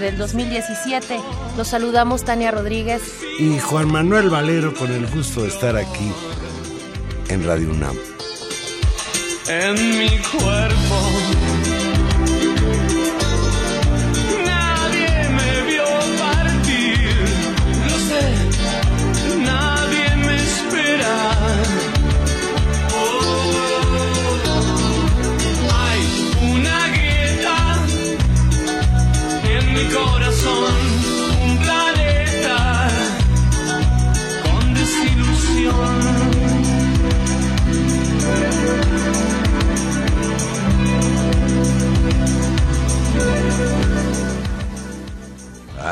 Del 2017. Los saludamos Tania Rodríguez y Juan Manuel Valero con el gusto de estar aquí en Radio UNAM. En mi cuerpo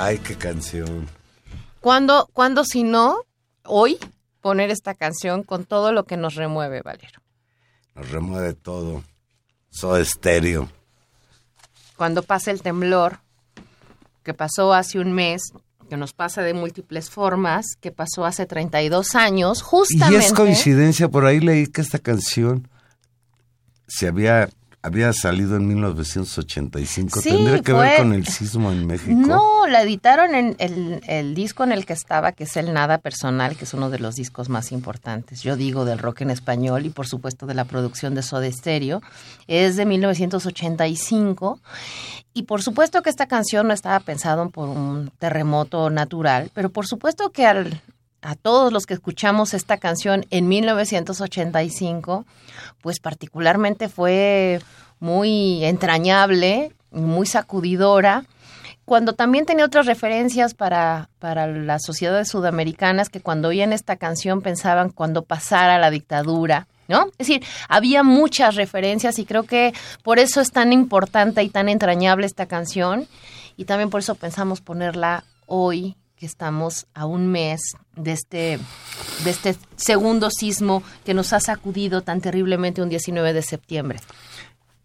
Ay, qué canción. ¿Cuándo, ¿Cuándo, si no, hoy, poner esta canción con todo lo que nos remueve, Valero? Nos remueve todo. Soy estéreo. Cuando pasa el temblor, que pasó hace un mes, que nos pasa de múltiples formas, que pasó hace 32 años, justamente... Y es coincidencia, por ahí leí que esta canción se había había salido en 1985. ¿Tendría que ver con el sismo en México? No, la editaron en el, disco en el que estaba, que es El Nada Personal, que es uno de los discos más importantes, yo digo, del rock en español y por supuesto de la producción de Soda Stereo. Es de 1985 y por supuesto que esta canción no estaba pensada por un terremoto natural, pero por supuesto que al, a todos los que escuchamos esta canción en 1985, pues particularmente fue muy entrañable, muy sacudidora, cuando también tenía otras referencias para, para las sociedades sudamericanas que cuando oían esta canción pensaban cuando pasara la dictadura, ¿no? Es decir, había muchas referencias y creo que por eso es tan importante y tan entrañable esta canción y también por eso pensamos ponerla hoy que estamos a un mes de este, de este segundo sismo que nos ha sacudido tan terriblemente un 19 de septiembre.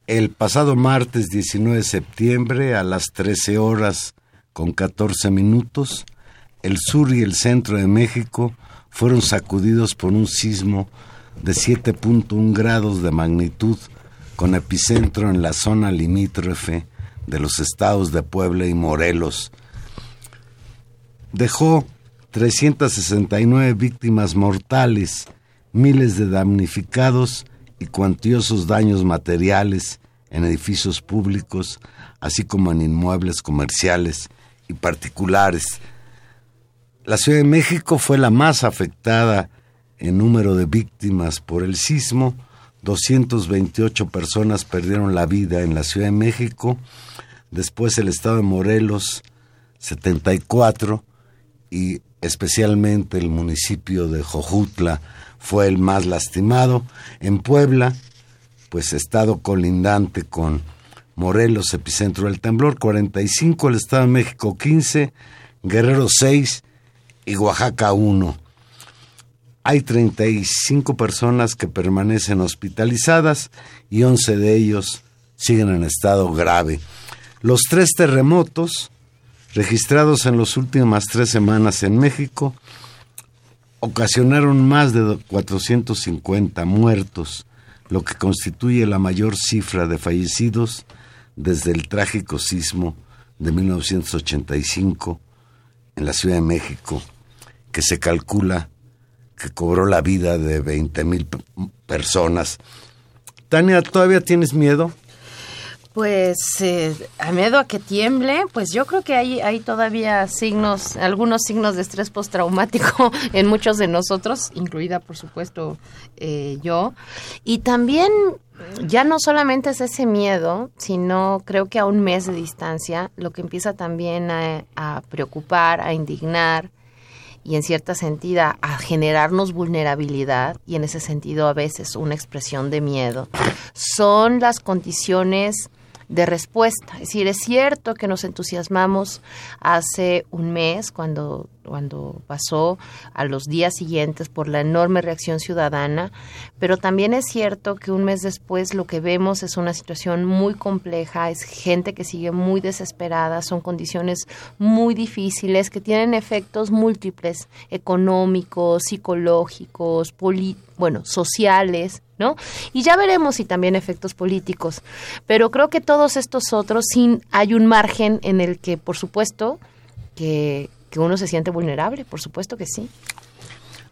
El pasado martes 19 de septiembre a las 13 horas con 14 minutos, el sur y el centro de México fueron sacudidos por un sismo de 7.1 grados de magnitud con epicentro en la zona limítrofe de los estados de Puebla y Morelos, dejó 369 víctimas mortales, miles de damnificados y cuantiosos daños materiales en edificios públicos, así como en inmuebles comerciales y particulares. La Ciudad de México fue la más afectada en número de víctimas por el sismo. 228 personas perdieron la vida en la Ciudad de México. Después el estado de Morelos, 74 y especialmente el municipio de Jojutla fue el más lastimado. En Puebla, pues estado colindante con Morelos, epicentro del temblor, 45, el Estado de México 15, Guerrero 6 y Oaxaca 1. Hay 35 personas que permanecen hospitalizadas y 11 de ellos siguen en estado grave. Los tres terremotos registrados en las últimas tres semanas en México ocasionaron más de 450 muertos, lo que constituye la mayor cifra de fallecidos desde el trágico sismo de 1985 en la Ciudad de México, que se calcula que cobró la vida de 20 mil personas. Tania, ¿todavía tienes miedo? Pues eh, a miedo a que tiemble, pues yo creo que hay, hay todavía signos, algunos signos de estrés postraumático en muchos de nosotros, incluida por supuesto eh, yo. Y también ya no solamente es ese miedo, sino creo que a un mes de distancia, lo que empieza también a, a preocupar, a indignar y en cierta sentido a generarnos vulnerabilidad y en ese sentido a veces una expresión de miedo, son las condiciones de respuesta. Es decir, es cierto que nos entusiasmamos hace un mes cuando, cuando pasó a los días siguientes por la enorme reacción ciudadana, pero también es cierto que un mes después lo que vemos es una situación muy compleja, es gente que sigue muy desesperada, son condiciones muy difíciles que tienen efectos múltiples, económicos, psicológicos, bueno, sociales, ¿no? Y ya veremos si también efectos políticos. Pero creo que todos estos otros, sí hay un margen en el que, por supuesto, que, que uno se siente vulnerable, por supuesto que sí.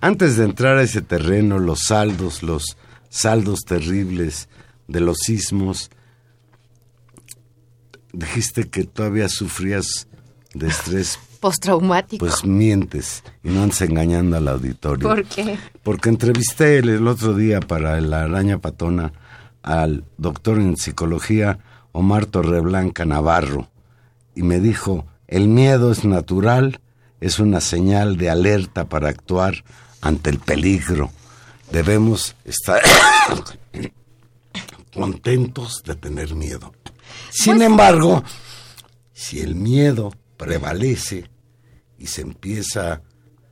Antes de entrar a ese terreno, los saldos, los saldos terribles de los sismos, dijiste que todavía sufrías de estrés postraumático. Pues mientes y no andes engañando al auditorio. ¿Por qué? Porque entrevisté el, otro día para la araña patona al doctor en psicología Omar Torreblanca Navarro y me dijo, el miedo es natural, es una señal de alerta para actuar ante el peligro. Debemos estar contentos de tener miedo. Sin embargo, si el miedo prevalece y se empieza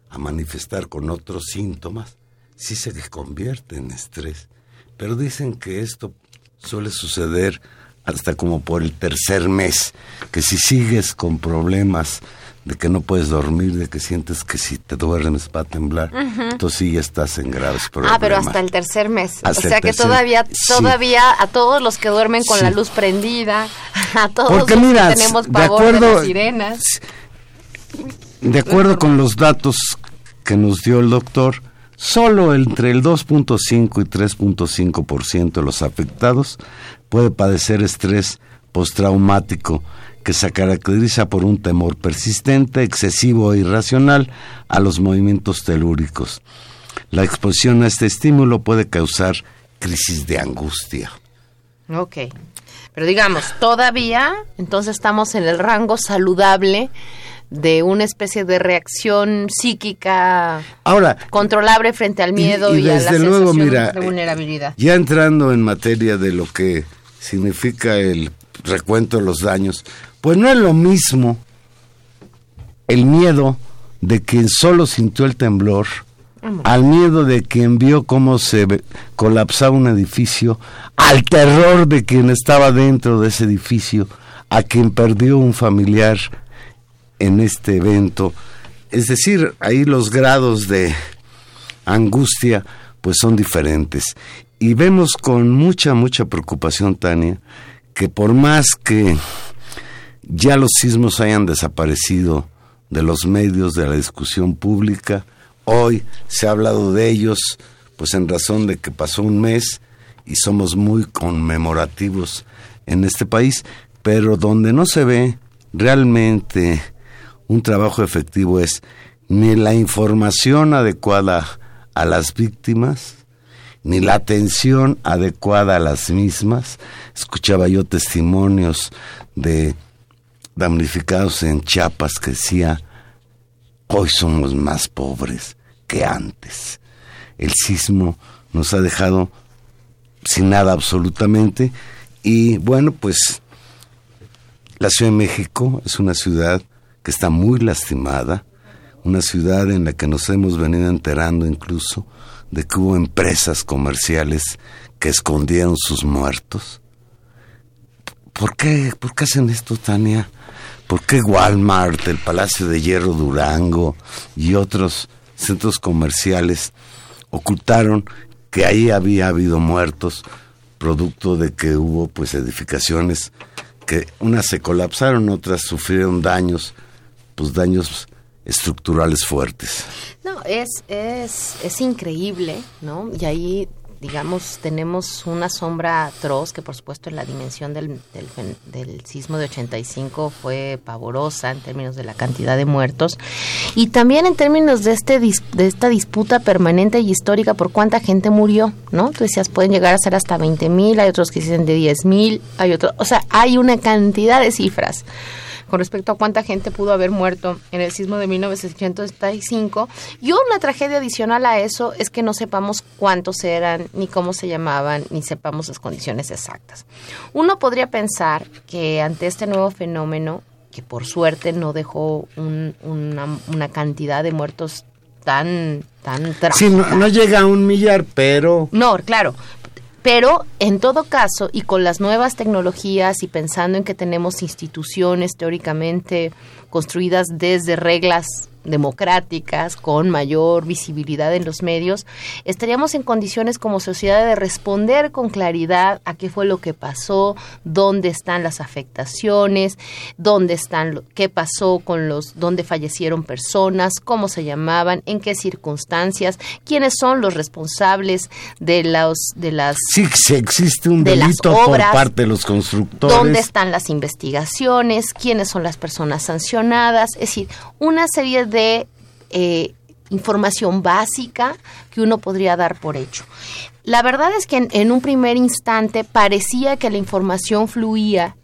a manifestar con otros síntomas, sí se convierte en estrés. Pero dicen que esto suele suceder hasta como por el tercer mes, que si sigues con problemas de que no puedes dormir, de que sientes que si te duermes va a temblar, entonces sí ya estás en graves problemas. Ah, pero hasta el tercer mes. o sea que todavía, todavía a todos los que duermen con la luz prendida, a todos los que tenemos pavor de, las sirenas. De acuerdo con los datos que nos dio el doctor, solo entre el 2.5 y 3.5% de los afectados puede padecer estrés postraumático que se caracteriza por un temor persistente, excesivo e irracional a los movimientos telúricos. La exposición a este estímulo puede causar crisis de angustia. Ok, pero digamos, todavía entonces estamos en el rango saludable de una especie de reacción psíquica Ahora, controlable frente al miedo y, a la luego, mira, de vulnerabilidad. Ya entrando en materia de lo que significa el recuento de los daños, pues no es lo mismo el miedo de quien solo sintió el temblor al miedo de quien vio cómo se colapsaba un edificio, al terror de quien estaba dentro de ese edificio, a quien perdió un familiar en este evento. Es decir, ahí los grados de angustia pues son diferentes. Y vemos con mucha, mucha preocupación, Tania, que por más que ya los sismos hayan desaparecido de los medios de la discusión pública, hoy se ha hablado de ellos, pues en razón de que pasó un mes y somos muy conmemorativos en este país, pero donde no se ve realmente un trabajo efectivo es ni la información adecuada a las víctimas, ni la atención adecuada a las mismas. Escuchaba yo testimonios de damnificados en Chiapas que decía, hoy somos más pobres que antes. El sismo nos ha dejado sin nada absolutamente y bueno, pues La Ciudad de México es una ciudad que está muy lastimada, una ciudad en la que nos hemos venido enterando incluso de que hubo empresas comerciales que escondieron sus muertos. ¿Por qué, ¿Por qué hacen esto, Tania? ¿Por qué Walmart, el Palacio de Hierro Durango y otros centros comerciales ocultaron que ahí había habido muertos producto de que hubo pues edificaciones que unas se colapsaron, otras sufrieron daños, pues daños estructurales fuertes. No, es, es, es increíble, ¿no? Y ahí digamos, tenemos una sombra atroz que por supuesto en la dimensión del, del, sismo de 85 fue pavorosa en términos de la cantidad de muertos y también en términos de, este, de esta disputa permanente y histórica por cuánta gente murió, ¿no? Tú decías, pueden llegar a ser hasta 20 mil, hay otros que dicen de 10 mil, hay otros, o sea, hay una cantidad de cifras con respecto a cuánta gente pudo haber muerto en el sismo de 1985. Y una tragedia adicional a eso es que no sepamos cuántos eran, ni cómo se llamaban, ni sepamos las condiciones exactas. Uno podría pensar que ante este nuevo fenómeno, que por suerte no dejó una, cantidad de muertos tan tan Sí, no, no, llega a un millar, pero... No, claro, pero en todo caso, y con las nuevas tecnologías y pensando en que tenemos instituciones teóricamente construidas desde reglas democráticas, con mayor visibilidad en los medios, estaríamos en condiciones como sociedad de responder con claridad a qué fue lo que pasó, dónde están las afectaciones, dónde están, qué pasó con los, dónde fallecieron personas, cómo se llamaban, en qué circunstancias, quiénes son los responsables de los, de las, sí, si existe un delito por parte de los constructores, dónde están las investigaciones, quiénes son las personas sancionadas, es decir, una serie de eh, información básica que uno podría dar por hecho. La verdad es que en, un primer instante parecía que la información fluía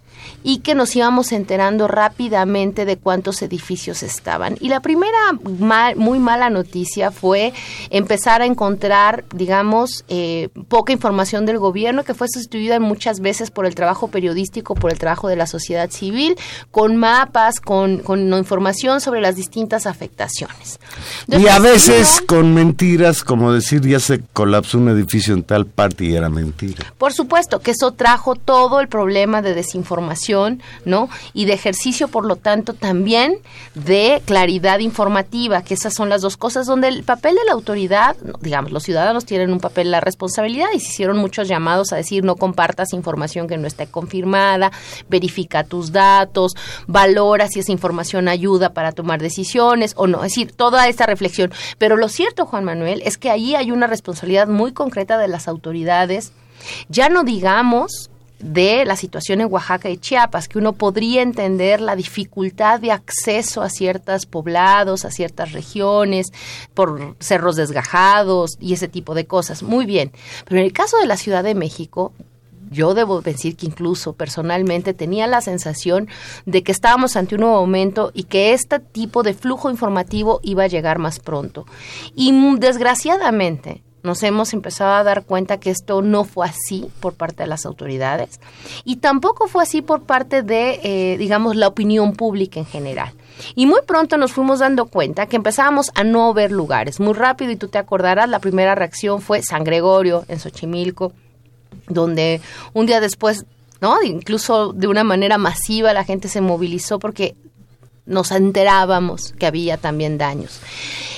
y que nos íbamos enterando rápidamente de cuántos edificios estaban. Y la primera muy mala noticia fue empezar a encontrar, digamos, eh, poca información del gobierno que fue sustituida muchas veces por el trabajo periodístico, por el trabajo de la sociedad civil, con mapas, con, con información sobre las distintas afectaciones. y a veces con mentiras, como decir ya se colapsó un edificio en tal parte y era mentira. Por supuesto que eso trajo todo el problema de desinformación ¿no? Y de ejercicio, por lo tanto, también de claridad informativa, que esas son las dos cosas donde el papel de la autoridad, digamos, los ciudadanos tienen un papel la responsabilidad y se hicieron muchos llamados a decir no compartas información que no esté confirmada, verifica tus datos, valora si esa información ayuda para tomar decisiones o no, es decir, toda esta reflexión. Pero lo cierto, Juan Manuel, es que allí hay una responsabilidad muy concreta de las autoridades, ya no digamos de la situación en Oaxaca y Chiapas, que uno podría entender la dificultad de acceso a ciertos poblados, a ciertas regiones, por cerros desgajados y ese tipo de cosas. Muy bien. Pero en el caso de la Ciudad de México, yo debo decir que incluso personalmente tenía la sensación de que estábamos ante un nuevo momento y que este tipo de flujo informativo iba a llegar más pronto. Y desgraciadamente, nos hemos empezado a dar cuenta que esto no fue así por parte de las autoridades y tampoco fue así por parte de, eh, digamos, la opinión pública en general. Y muy pronto nos fuimos dando cuenta que empezábamos a no ver lugares. Muy rápido, y tú te acordarás, la primera reacción fue San Gregorio en Xochimilco, donde un día después, ¿no? Incluso de una manera masiva la gente se movilizó porque nos enterábamos que había también daños.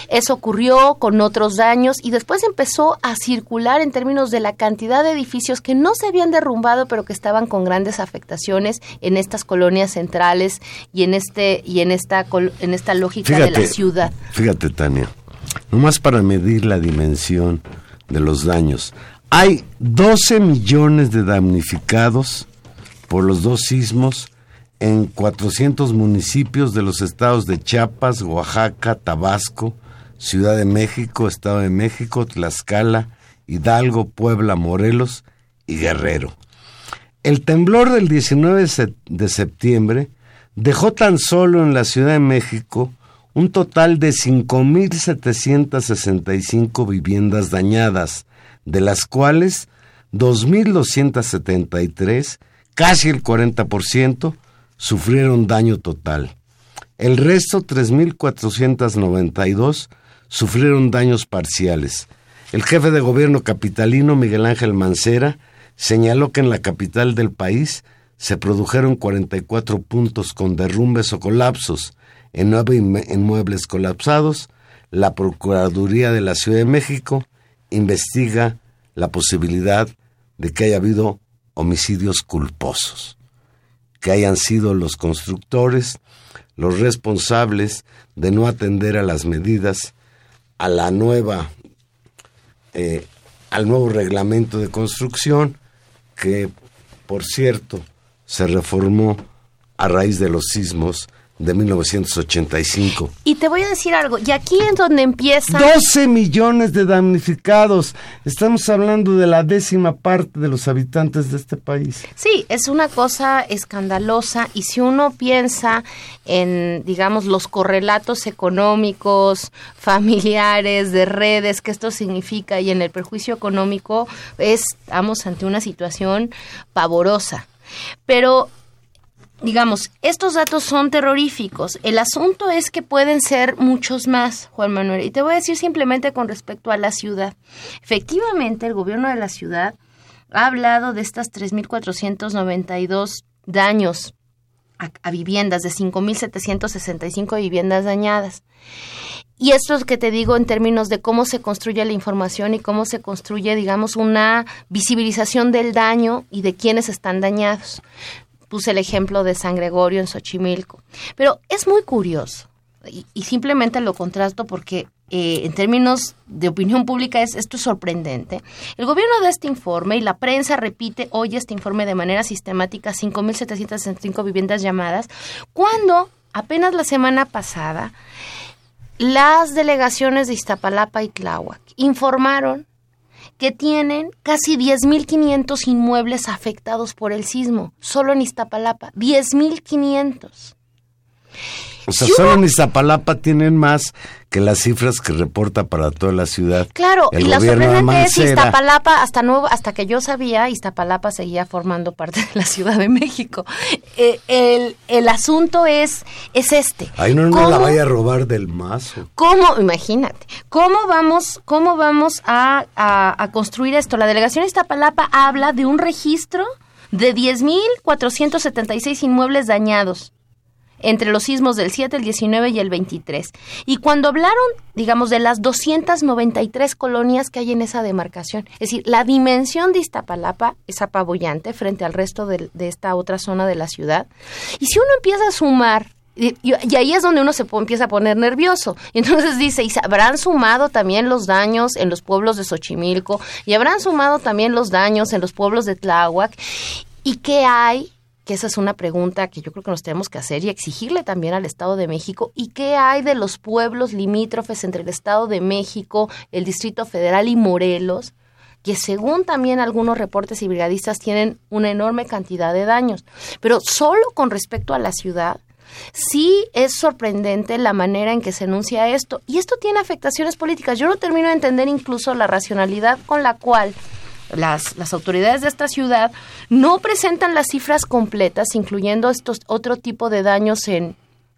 Eso ocurrió con otros daños y después empezó a circular en términos de la cantidad de edificios que no se habían derrumbado pero que estaban con grandes afectaciones en estas colonias centrales y en este y en esta en esta lógica de la ciudad. Fíjate, Tania, nomás para medir la dimensión de los daños. Hay 12 millones de damnificados por los dos sismos en 400 municipios de los estados de Chiapas, Oaxaca, Tabasco, Ciudad de México, Estado de México, Tlaxcala, Hidalgo, Puebla, Morelos y Guerrero. El temblor del 19 de septiembre dejó tan solo en la Ciudad de México un total de 5.765 viviendas dañadas, de las cuales 2.273, casi el 40%, sufrieron daño total. El resto, 3.492, sufrieron daños parciales. El jefe de gobierno capitalino, Miguel Ángel Mancera, señaló que en la capital del país se produjeron 44 puntos con derrumbes o colapsos, en nueve inmuebles colapsados. La Procuraduría de la Ciudad de México investiga la posibilidad de que haya habido homicidios culposos, que hayan sido los constructores los responsables de no atender a las medidas, a la nueva, eh, al nuevo reglamento de construcción, que por cierto se reformó a raíz de los sismos de 1985. Y te voy a decir algo, y aquí es donde empieza... 12 millones de damnificados. Estamos hablando de la décima parte de los habitantes de este país. Sí, es una cosa escandalosa y si uno piensa en, digamos, los correlatos económicos, familiares, de redes, que esto significa y en el perjuicio económico, estamos ante una situación pavorosa. Pero digamos, estos datos son terroríficos. El asunto es que pueden ser muchos más, Juan Manuel. Y te voy a decir simplemente con respecto a la ciudad. Efectivamente, el gobierno de la ciudad ha hablado de estas 3.492 daños a, viviendas, de 5.765 viviendas dañadas. Y esto es que te digo en términos de cómo se construye la información y cómo se construye, digamos, una visibilización del daño y de quienes están dañados puse el ejemplo de San Gregorio en Xochimilco. Pero es muy curioso y, simplemente lo contrasto porque eh, en términos de opinión pública es esto es sorprendente. El gobierno da este informe y la prensa repite hoy este informe de manera sistemática, 5.765 viviendas llamadas, cuando apenas la semana pasada las delegaciones de Iztapalapa y Tláhuac informaron que tienen casi 10.500 inmuebles afectados por el sismo, solo en Iztapalapa, 10.500. O sea, solo en Iztapalapa tienen más que las cifras que reporta para toda la ciudad. Claro, y la sorprendente es Iztapalapa, hasta nuevo, hasta que yo sabía, Iztapalapa seguía formando parte de la Ciudad de México. Eh, el, el, asunto es, es este. Ahí no, no la vaya a robar del mazo. ¿Cómo? Imagínate. ¿Cómo vamos, cómo vamos a, a, a construir esto? La delegación Iztapalapa habla de un registro de 10.476 inmuebles dañados entre los sismos del 7, el 19 y el 23. Y cuando hablaron, digamos, de las 293 colonias que hay en esa demarcación, es decir, la dimensión de Iztapalapa es apabullante frente al resto de, esta otra zona de la ciudad. Y si uno empieza a sumar y, ahí es donde uno se empieza a poner nervioso. Y entonces dice, y habrán sumado también los daños en los pueblos de Xochimilco, y habrán sumado también los daños en los pueblos de Tláhuac. ¿Y qué hay que esa es una pregunta que yo creo que nos tenemos que hacer y exigirle también al Estado de México. ¿Y qué hay de los pueblos limítrofes entre el Estado de México, el Distrito Federal y Morelos? que según también algunos reportes y brigadistas tienen una enorme cantidad de daños. Pero solo con respecto a la ciudad, sí es sorprendente la manera en que se enuncia esto. Y esto tiene afectaciones políticas. Yo no termino de entender incluso la racionalidad con la cual las, las autoridades de esta ciudad no presentan las cifras completas, incluyendo estos otro tipo de daños en,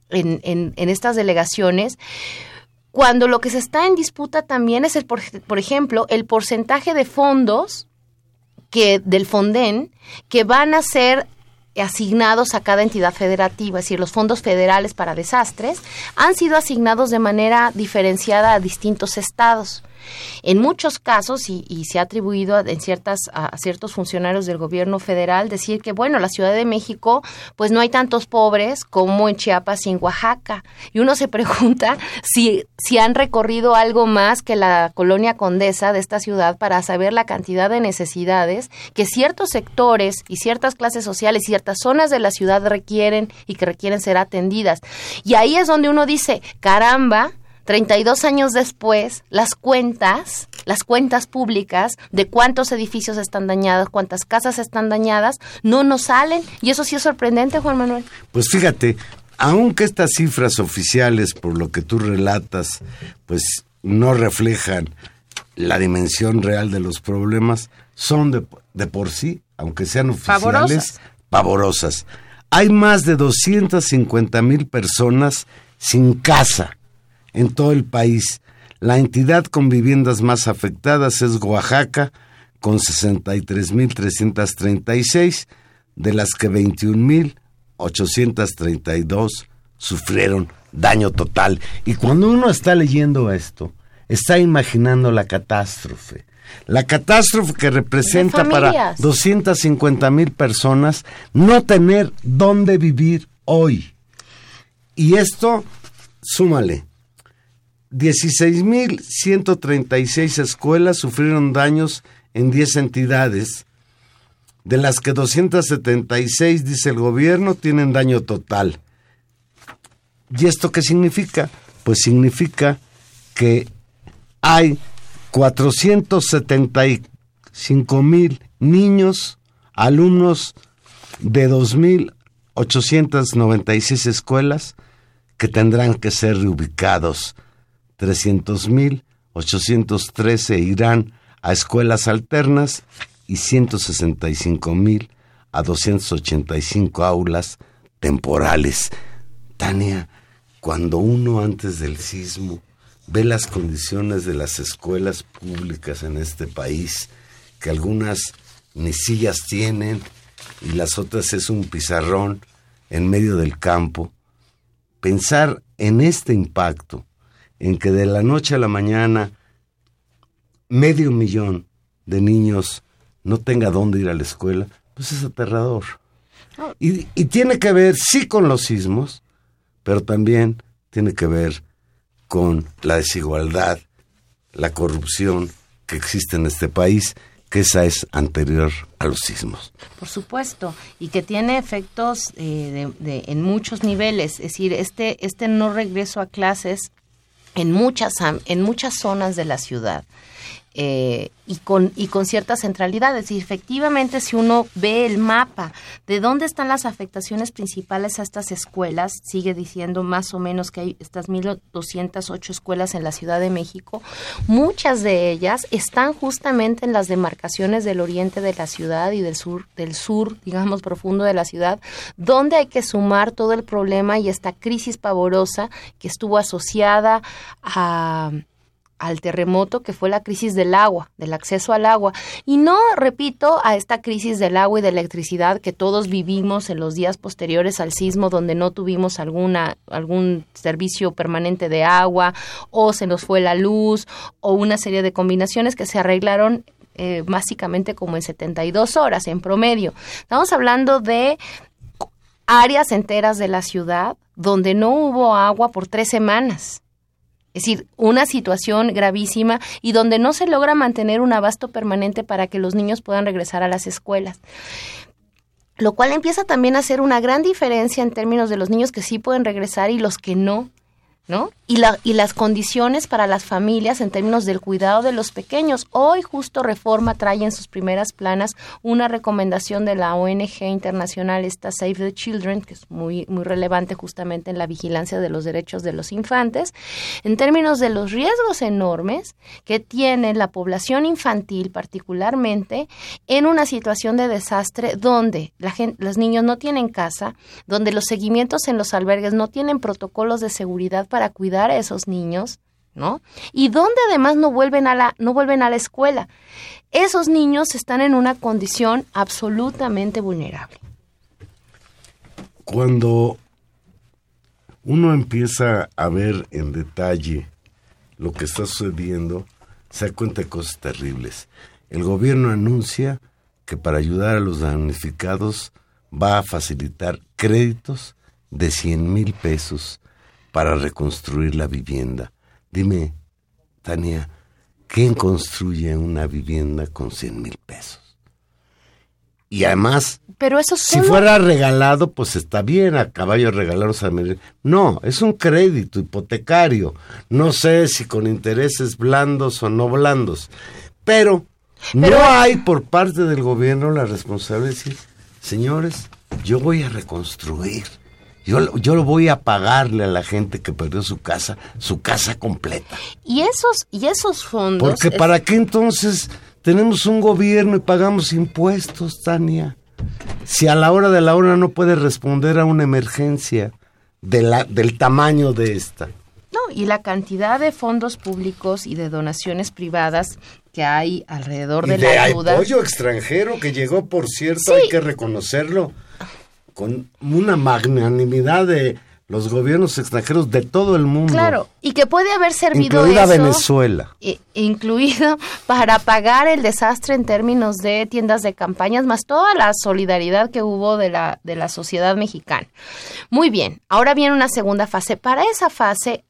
en, en, estas delegaciones, cuando lo que se está en disputa también es, el, por, por ejemplo, el porcentaje de fondos que del Fonden que van a ser asignados a cada entidad federativa, es decir, los fondos federales para desastres han sido asignados de manera diferenciada a distintos estados. En muchos casos, y, se ha atribuido en ciertas, a, ciertos funcionarios del gobierno federal decir que, bueno, la Ciudad de México, pues no hay tantos pobres como en Chiapas y en Oaxaca. Y uno se pregunta si, si han recorrido algo más que la colonia condesa de esta ciudad para saber la cantidad de necesidades que ciertos sectores y ciertas clases sociales y ciertas zonas de la ciudad requieren y que requieren ser atendidas. Y ahí es donde uno dice, caramba, 32 años después, las cuentas, las cuentas públicas de cuántos edificios están dañados, cuántas casas están dañadas, no nos salen. Y eso sí es sorprendente, Juan Manuel. Pues fíjate, aunque estas cifras oficiales, por lo que tú relatas, pues no reflejan la dimensión real de los problemas, son de, de por sí, aunque sean oficiales, pavorosas. hay más de 250 mil personas sin casa en todo el país. La entidad con viviendas más afectadas es Oaxaca, con 63.336, de las que 21.832 sufrieron daño total. Y cuando uno está leyendo esto, está imaginando la catástrofe. La catástrofe que representa para 250 mil personas no tener dónde vivir hoy. Y esto, súmale, 16.136 escuelas sufrieron daños en 10 entidades, de las que 276, dice el gobierno, tienen daño total. ¿Y esto qué significa? Pues significa que hay 475 mil niños, alumnos de 2.896 escuelas que tendrán que ser reubicados. 300 mil 813 irán a escuelas alternas y 165 mil a 285 aulas temporales. Tania, cuando uno antes del sismo ve las condiciones de las escuelas públicas en este país, que algunas ni sillas tienen y las otras es un pizarrón en medio del campo, pensar en este impacto, en que de la noche a la mañana medio millón de niños no tenga dónde ir a la escuela, pues es aterrador. Y, y tiene que ver, sí, con los sismos, pero también tiene que ver con la desigualdad, la corrupción que existe en este país, que esa es anterior a los sismos. Por supuesto, y que tiene efectos eh, de, en muchos niveles. Es decir, este, este no regreso a clases en muchas, en muchas zonas de la ciudad eh, y, con, y con ciertas centralidades. Y efectivamente, si uno ve el mapa de dónde están las afectaciones principales a estas escuelas, sigue diciendo más o menos que hay estas 1.208 escuelas en la Ciudad de México, muchas de ellas están justamente en las demarcaciones del oriente de la ciudad y del sur, del sur, digamos, profundo de la ciudad, donde hay que sumar todo el problema y esta crisis pavorosa que estuvo asociada a al terremoto que fue la crisis del agua, del acceso al agua. Y no, repito, a esta crisis del agua y de electricidad que todos vivimos en los días posteriores al sismo, donde no tuvimos alguna, algún servicio permanente de agua, o se nos fue la luz, o una serie de combinaciones que se arreglaron eh, básicamente como en 72 horas en promedio. Estamos hablando de áreas enteras de la ciudad donde no hubo agua por tres semanas es decir, una situación gravísima y donde no se logra mantener un abasto permanente para que los niños puedan regresar a las escuelas lo cual empieza también a hacer una gran diferencia en términos de los niños que sí pueden regresar y los que no. ¿No? Y, la, y las condiciones para las familias en términos del cuidado de los pequeños. Hoy justo Reforma trae en sus primeras planas una recomendación de la ONG internacional, esta Save the Children, que es muy, muy relevante justamente en la vigilancia de los derechos de los infantes, en términos de los riesgos enormes que tiene la población infantil particularmente en una situación de desastre donde la gente, los niños no tienen casa, donde los seguimientos en los albergues no tienen protocolos de seguridad para para cuidar a esos niños, ¿no? Y donde además no vuelven a la no vuelven a la escuela. Esos niños están en una condición absolutamente vulnerable. Cuando uno empieza a ver en detalle lo que está sucediendo, se da cuenta de cosas terribles. El gobierno anuncia que para ayudar a los damnificados va a facilitar créditos de 100 mil pesos para reconstruir la vivienda. Dime, Tania, ¿quién construye una vivienda con 100 mil pesos? Y además, pero eso si fuera regalado, pues está bien, a caballo regalados a No, es un crédito hipotecario. No sé si con intereses blandos o no blandos. Pero, pero no hay por parte del gobierno la responsabilidad de decir, señores, yo voy a reconstruir yo, yo lo voy a pagarle a la gente que perdió su casa, su casa completa. Y esos, y esos fondos. Porque para qué entonces tenemos un gobierno y pagamos impuestos, Tania. Si a la hora de la hora no puede responder a una emergencia de la, del tamaño de esta. No, y la cantidad de fondos públicos y de donaciones privadas que hay alrededor Y de, de la ayuda. apoyo extranjero que llegó, por cierto, hay que reconocerlo, con una magnanimidad de los gobiernos extranjeros de todo el mundo. Claro, y que puede haber servido incluida eso, Venezuela. incluido para pagar el desastre en términos de tiendas de campañas, más toda la solidaridad que hubo de la, de la sociedad mexicana. Muy bien, ahora viene una segunda fase. Para esa fase,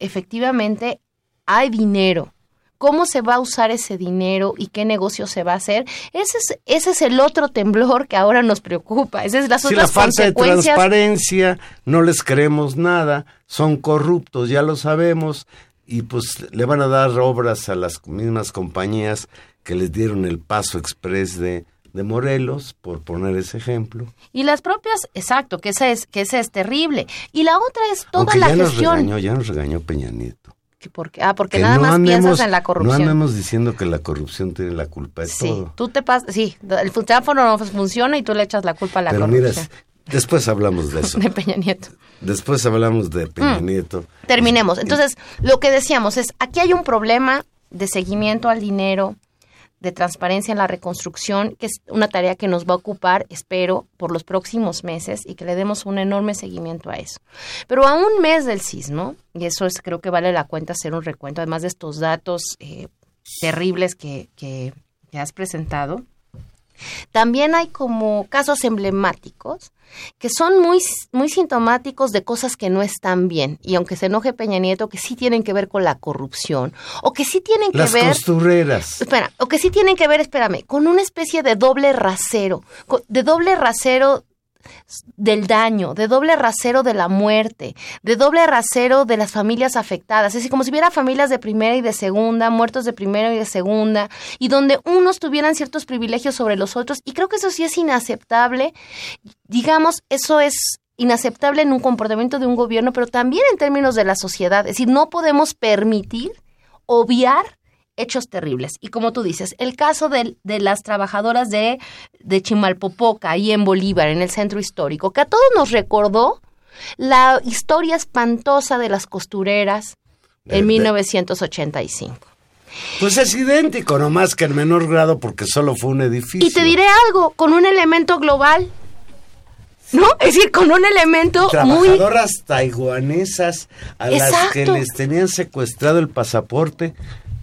efectivamente, hay dinero. ¿Cómo se va a usar ese dinero y qué negocio se va a hacer? Ese es, ese es el otro temblor que ahora nos preocupa. Esas son las Sí, otras la falta de consecuencias. transparencia, no les creemos nada, son corruptos, ya lo sabemos, y pues le van a dar obras a las mismas compañías que les dieron el paso express de, de Morelos, por poner ese ejemplo. Y las propias, exacto, que esa es, que esa es terrible. Y la otra es toda Aunque la ya nos gestión. regañó, ya nos regañó Peña Nieto. Que porque, ah, porque Que nada no más andemos- piensas en la No corrupción. andemos diciendo que la corrupción tiene la culpa de sí, todo. tú te pasas, sí, el teléfono no funciona y tú le echas la culpa a la Pero corrupción después hablamos de eso. de Peña Nieto. Después hablamos de Peña Mm. Nieto. Terminemos. Entonces, lo que decíamos es, aquí hay un problema de seguimiento al dinero, de transparencia en la reconstrucción, que es una tarea que nos va a ocupar, espero, por los próximos meses y que le demos un enorme seguimiento a eso. Pero a un mes del sismo, y eso es, creo que vale la cuenta hacer un recuento, además de estos datos eh, terribles que, que, que has presentado, también hay como casos emblemáticos que son muy, muy sintomáticos de cosas que no están bien. Y aunque se enoje Peña Nieto, que sí tienen que ver con la corrupción, o que sí tienen que Las ver... costureras. Espera, o que sí tienen que ver, espérame, con una especie de doble rasero, de doble rasero del daño, de doble rasero de la muerte, de doble rasero de las familias afectadas. Es decir, como si hubiera familias de primera y de segunda, muertos de primera y de segunda, y donde unos tuvieran ciertos privilegios sobre los otros. Y creo que eso sí es inaceptable. Digamos, eso es inaceptable en un comportamiento de un gobierno, pero también en términos de la sociedad. Es decir, no podemos permitir obviar hechos terribles. Y como tú dices, el caso de, de las trabajadoras de, de Chimalpopoca, ahí en Bolívar, en el centro histórico, que a todos nos recordó la historia espantosa de las costureras De- en de- 1985. Pues es idéntico, nomás que en menor grado porque solo fue un edificio. Y te diré algo, con un elemento global. ¿No? Es decir, con un elemento muy... Trabajadoras taiwanesas a las que les tenían secuestrado el pasaporte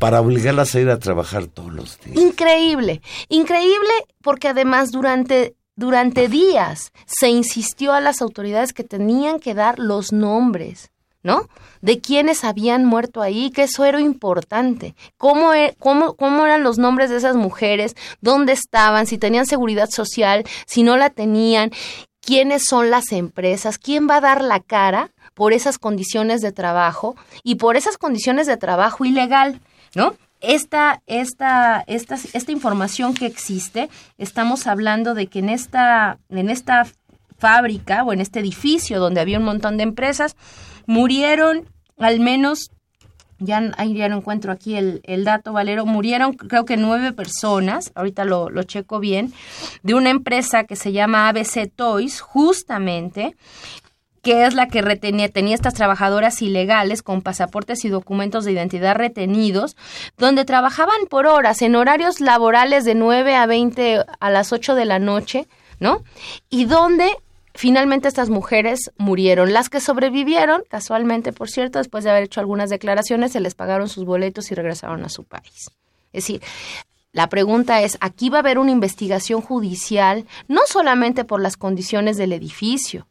para obligarlas a ir a trabajar todos los días. Increíble, increíble porque además durante, durante días se insistió a las autoridades que tenían que dar los nombres, ¿no? De quienes habían muerto ahí, que eso era importante. ¿Cómo, e- cómo, ¿Cómo eran los nombres de esas mujeres? ¿Dónde estaban? Si tenían seguridad social, si no la tenían. ¿Quiénes son las empresas? ¿Quién va a dar la cara por esas condiciones de trabajo y por esas condiciones de trabajo ilegal? ¿No? Esta, esta, esta, esta información que existe, estamos hablando de que en esta, en esta fábrica o en este edificio donde había un montón de empresas, murieron al menos, ya, ya no encuentro aquí el, el dato, Valero, murieron creo que nueve personas, ahorita lo, lo checo bien, de una empresa que se llama ABC Toys, justamente, que es la que retenía, tenía estas trabajadoras ilegales con pasaportes y documentos de identidad retenidos, donde trabajaban por horas, en horarios laborales de 9 a 20 a las 8 de la noche, ¿no? Y donde finalmente estas mujeres murieron. Las que sobrevivieron, casualmente, por cierto, después de haber hecho algunas declaraciones, se les pagaron sus boletos y regresaron a su país. Es decir, la pregunta es, aquí va a haber una investigación judicial, no solamente por las condiciones del edificio,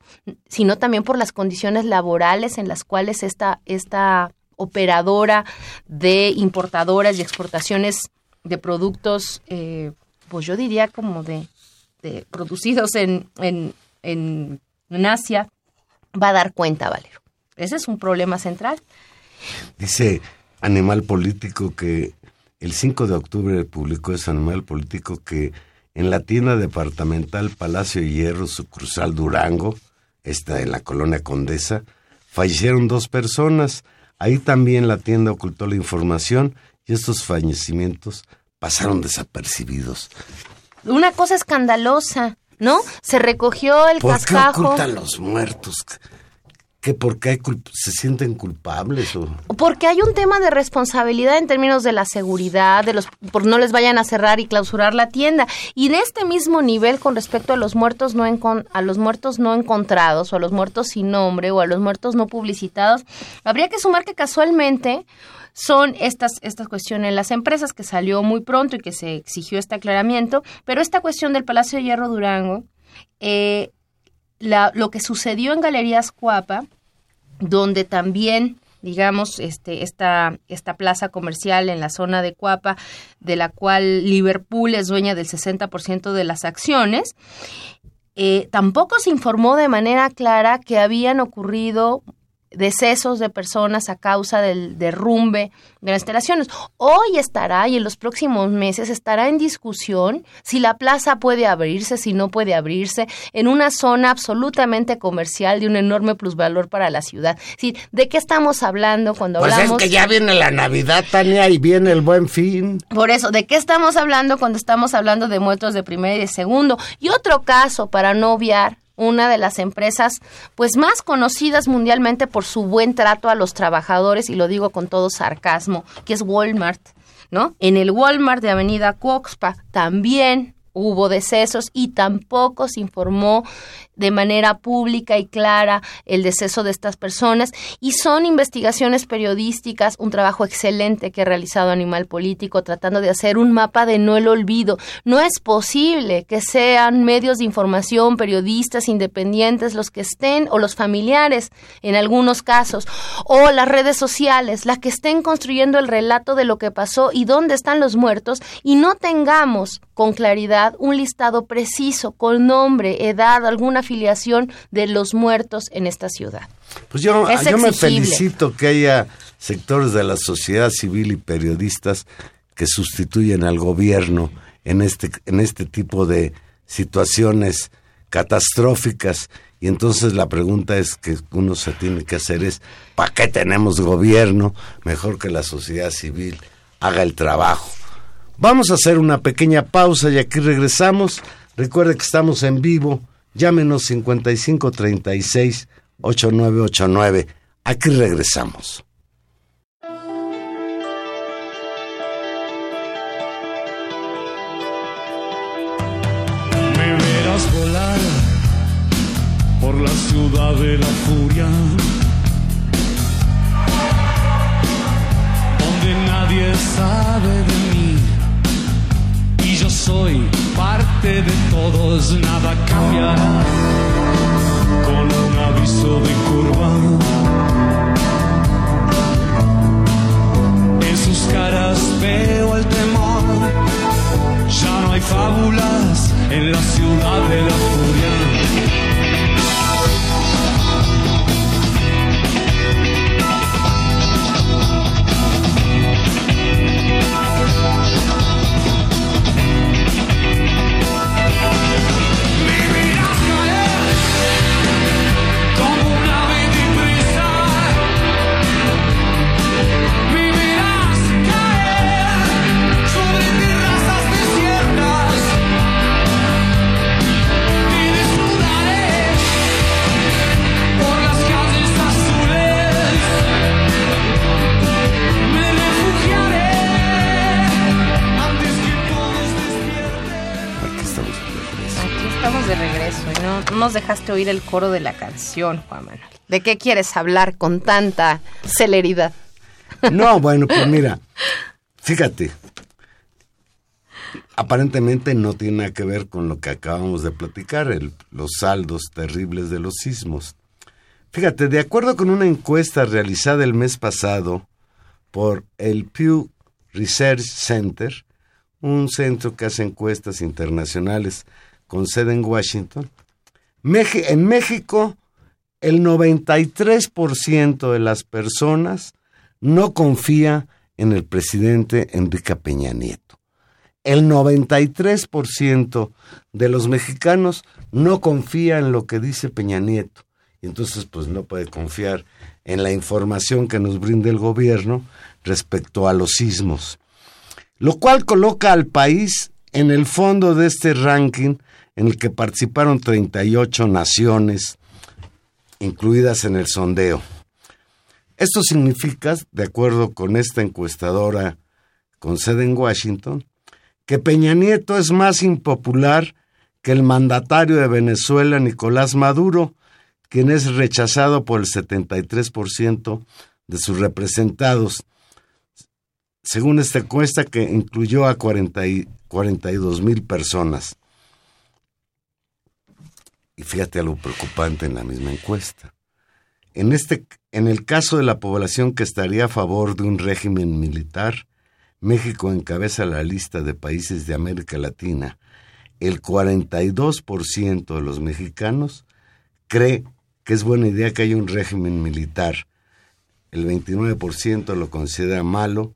sino también por las condiciones laborales en las cuales esta, esta operadora de importadoras y exportaciones de productos, eh, pues yo diría como de, producidos en, en, en, en Asia, va a dar cuenta, Valero. Ese es un problema central. Dice Animal Político que el 5 de octubre publicó ese Animal Político que en la tienda departamental Palacio Hierro, sucursal Durango, esta en la colonia Condesa, fallecieron dos personas. Ahí también la tienda ocultó la información y estos fallecimientos pasaron desapercibidos. Una cosa escandalosa. ¿no? Se recogió el ¿Por qué cascajo. ocultan los muertos? ¿Que porque hay se sienten culpables o...? Porque hay un tema de responsabilidad en términos de la seguridad, de los por no les vayan a cerrar y clausurar la tienda. Y de este mismo nivel con respecto a los muertos no encon- a los muertos no encontrados o a los muertos sin nombre o a los muertos no publicitados, habría que sumar que casualmente son estas estas cuestiones las empresas que salió muy pronto y que se exigió este aclaramiento, pero esta cuestión del Palacio de Hierro Durango eh, la- lo que sucedió en Galerías Cuapa, donde también digamos este esta esta plaza comercial en la zona de Cuapa de la cual Liverpool es dueña del 60% de las acciones eh, tampoco se informó de manera clara que habían ocurrido decesos de personas a causa del derrumbe de las instalaciones. Hoy estará y en los próximos meses estará en discusión si la plaza puede abrirse, si no puede abrirse, en una zona absolutamente comercial de un enorme plusvalor para la ciudad. Sí, ¿De qué estamos hablando cuando Pues hablamos? es que ya viene la Navidad, Tania, y viene el Buen Fin. Por eso, ¿de qué estamos hablando cuando estamos hablando de muertos de primero y de segundo? Y otro caso, para no obviar, una de las empresas pues más conocidas mundialmente por su buen trato a los trabajadores, y lo digo con todo sarcasmo, que es Walmart, ¿no? En el Walmart de Avenida Coxpa también hubo decesos y tampoco se informó de manera pública y clara el deceso de estas personas y son investigaciones periodísticas, un trabajo excelente que ha realizado Animal Político tratando de hacer un mapa de no el olvido. No es posible que sean medios de información, periodistas independientes los que estén o los familiares en algunos casos o las redes sociales las que estén construyendo el relato de lo que pasó y dónde están los muertos y no tengamos con claridad un listado preciso con nombre, edad, alguna afiliación de los muertos en esta ciudad. Pues yo, Es yo me felicito que haya sectores de la sociedad civil y periodistas que sustituyen al gobierno en este, en este tipo de situaciones catastróficas. Y entonces la pregunta es que uno se tiene que hacer es, ¿para qué tenemos gobierno? Mejor que la sociedad civil haga el trabajo. Vamos a hacer una pequeña pausa y aquí regresamos. Recuerde que estamos en vivo. Llámenos 5536 8989. Aquí regresamos. Me verás volar por la ciudad de la furia, donde nadie sabe de mí soy parte de todos, nada cambiará con un aviso de curva. En sus caras veo el temor. Ya no hay fábulas en la ciudad de la furia. De regreso y no, no nos dejaste oír el coro de la canción, Juan Manuel. ¿De qué quieres hablar con tanta celeridad? No, bueno, pues mira, fíjate. Aparentemente no tiene nada que ver con lo que acabamos de platicar, los saldos terribles de los sismos. Fíjate, de acuerdo con una encuesta realizada el mes pasado por el Pew Research Center, un centro que hace encuestas internacionales con sede en Washington, en México el 93% de las personas no confía en el presidente Enrique Peña Nieto. El 93% de los mexicanos no confía en lo que dice Peña Nieto. Y entonces pues no puede confiar en la información que nos brinda el gobierno respecto a los sismos. Lo cual coloca al país en el fondo de este ranking en el que participaron 38 naciones, incluidas en el sondeo. Esto significa, de acuerdo con esta encuestadora con sede en Washington, que Peña Nieto es más impopular que el mandatario de Venezuela, Nicolás Maduro, quien es rechazado por el 73% de sus representados, según esta encuesta que incluyó a 42 mil personas. Y fíjate algo preocupante en la misma encuesta. En, este, en el caso de la población que estaría a favor de un régimen militar, México encabeza la lista de países de América Latina. El 42% de los mexicanos cree que es buena idea que haya un régimen militar. El 29% lo considera malo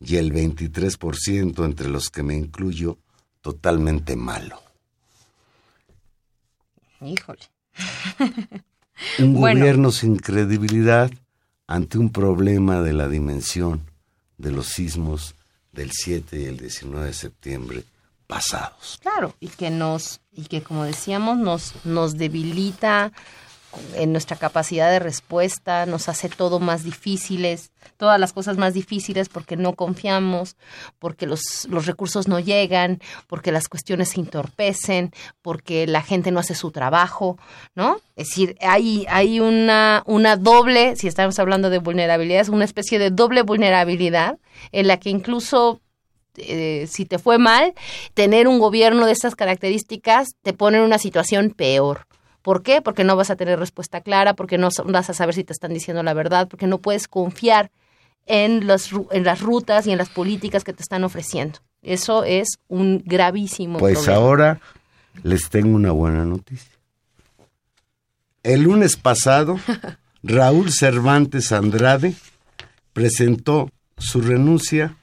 y el 23% entre los que me incluyo totalmente malo. Híjole. Un gobierno sin credibilidad ante un problema de la dimensión de los sismos del 7 y el 19 de septiembre pasados. Claro, y que nos, y que como decíamos, nos, nos debilita en nuestra capacidad de respuesta, nos hace todo más difíciles, todas las cosas más difíciles porque no confiamos, porque los, los recursos no llegan, porque las cuestiones se entorpecen, porque la gente no hace su trabajo, ¿no? Es decir, hay, hay una, una doble, si estamos hablando de vulnerabilidades, una especie de doble vulnerabilidad en la que incluso eh, si te fue mal, tener un gobierno de estas características te pone en una situación peor. ¿Por qué? Porque no vas a tener respuesta clara, porque no vas a saber si te están diciendo la verdad, porque no puedes confiar en, los, en las rutas y en las políticas que te están ofreciendo. Eso es un gravísimo Pues ahora les tengo una buena noticia. El lunes pasado, Raúl Cervantes Andrade presentó su renuncia